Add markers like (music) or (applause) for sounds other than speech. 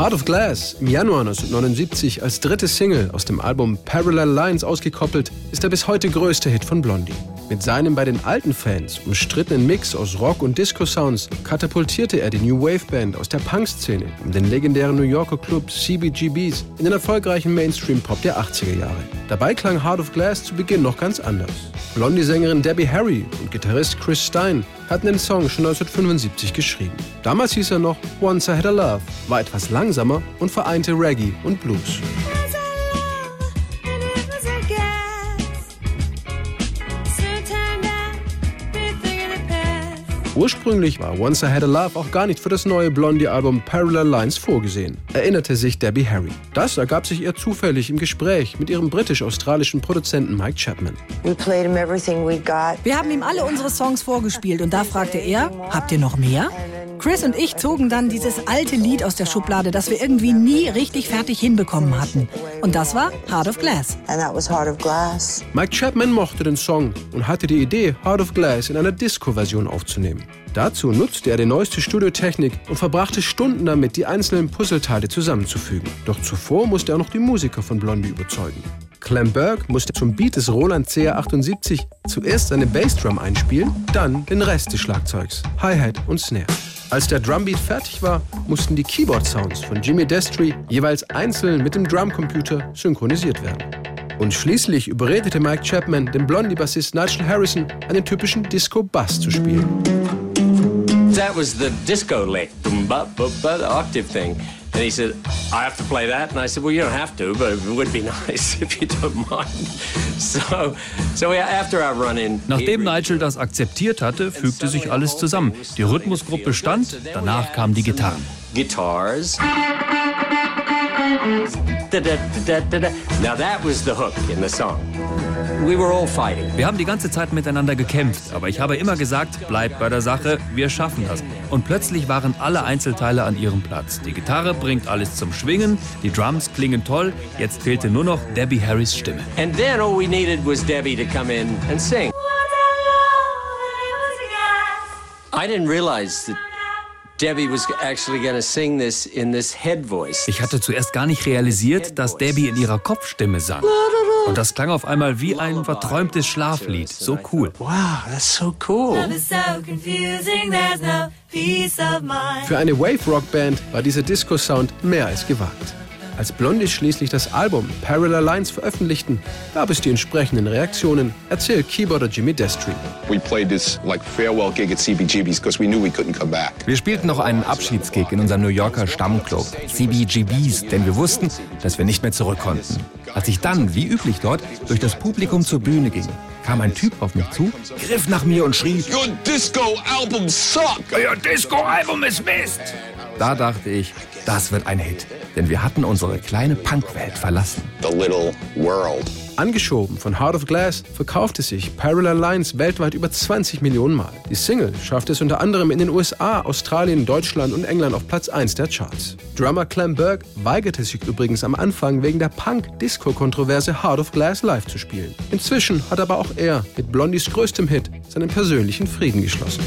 Heart of Glass, im Januar 1979 als dritte Single aus dem Album Parallel Lines ausgekoppelt, ist der bis heute größte Hit von Blondie. Mit seinem bei den alten Fans umstrittenen Mix aus Rock- und Disco-Sounds katapultierte er die New Wave Band aus der Punk-Szene um den legendären New Yorker Club CBGBs in den erfolgreichen Mainstream-Pop der 80er Jahre. Dabei klang Heart of Glass zu Beginn noch ganz anders. Blondie-Sängerin Debbie Harry und Gitarrist Chris Stein hatten den Song schon 1975 geschrieben. Damals hieß er noch Once I Had a Love, war etwas langsamer und vereinte Reggae und Blues. Ursprünglich war Once I Had a Love auch gar nicht für das neue Blondie-Album Parallel Lines vorgesehen, erinnerte sich Debbie Harry. Das ergab sich ihr zufällig im Gespräch mit ihrem britisch-australischen Produzenten Mike Chapman. Wir haben ihm alle unsere Songs vorgespielt und da fragte er, habt ihr noch mehr? Chris und ich zogen dann dieses alte Lied aus der Schublade, das wir irgendwie nie richtig fertig hinbekommen hatten. Und das war Heart of Glass. Mike Chapman mochte den Song und hatte die Idee, Heart of Glass in einer Disco-Version aufzunehmen. Dazu nutzte er die neueste Studiotechnik und verbrachte Stunden damit, die einzelnen Puzzleteile zusammenzufügen. Doch zuvor musste er noch die Musiker von Blondie überzeugen. Clem Burke musste zum Beat des Roland CR78 zuerst eine Bassdrum einspielen, dann den Rest des Schlagzeugs, Hi-Hat und Snare. Als der Drumbeat fertig war, mussten die Keyboard-Sounds von Jimmy Destry jeweils einzeln mit dem Drumcomputer synchronisiert werden. Und schließlich überredete Mike Chapman den Blondie-Bassist Nigel Harrison, einen typischen Disco-Bass zu spielen. That was the disco lick, octave thing. And he said, I have to play that. And I said, Well, you don't have to, but it would be (laughs) nice if you don't mind. (laughs) So, so after our run in. Nachdem Nigel das akzeptiert hatte, fügte sich alles zusammen. Die Rhythmusgruppe stand, danach kamen die Gitarren. Guitars. Now that was the hook in the song. We were all fighting. Wir haben die ganze Zeit miteinander gekämpft, aber ich habe immer gesagt, bleib bei der Sache, wir schaffen das. Und plötzlich waren alle Einzelteile an ihrem Platz. Die Gitarre bringt alles zum Schwingen, die Drums klingen toll, jetzt fehlte nur noch Debbie Harrys Stimme. And then all we needed was Debbie to come in and sing. I didn't realize that Debbie was actually going sing this in this head voice. Ich hatte zuerst gar nicht realisiert, dass Debbie in ihrer Kopfstimme sang. Und das klang auf einmal wie ein verträumtes Schlaflied. So cool. Wow, that's so cool. Für eine Wave-Rock-Band war dieser Disco-Sound mehr als gewagt. Als Blondie schließlich das Album Parallel Lines veröffentlichten, gab es die entsprechenden Reaktionen, erzählt Keyboarder Jimmy Destry. Wir spielten noch einen Abschiedsgig in unserem New Yorker Stammclub, CBGBs, denn wir wussten, dass wir nicht mehr zurück konnten. Als ich dann, wie üblich dort, durch das Publikum zur Bühne ging, kam ein Typ auf mich zu, griff nach mir und schrie: Your Disco-Album sucks! Euer Disco-Album ist Mist! Da dachte ich, das wird ein Hit, denn wir hatten unsere kleine Punkwelt verlassen. The little world. Angeschoben von Heart of Glass verkaufte sich Parallel Lines weltweit über 20 Millionen Mal. Die Single schaffte es unter anderem in den USA, Australien, Deutschland und England auf Platz 1 der Charts. Drummer Clem Burke weigerte sich übrigens am Anfang wegen der Punk-Disco-Kontroverse Heart of Glass live zu spielen. Inzwischen hat aber auch er mit Blondies größtem Hit seinen persönlichen Frieden geschlossen.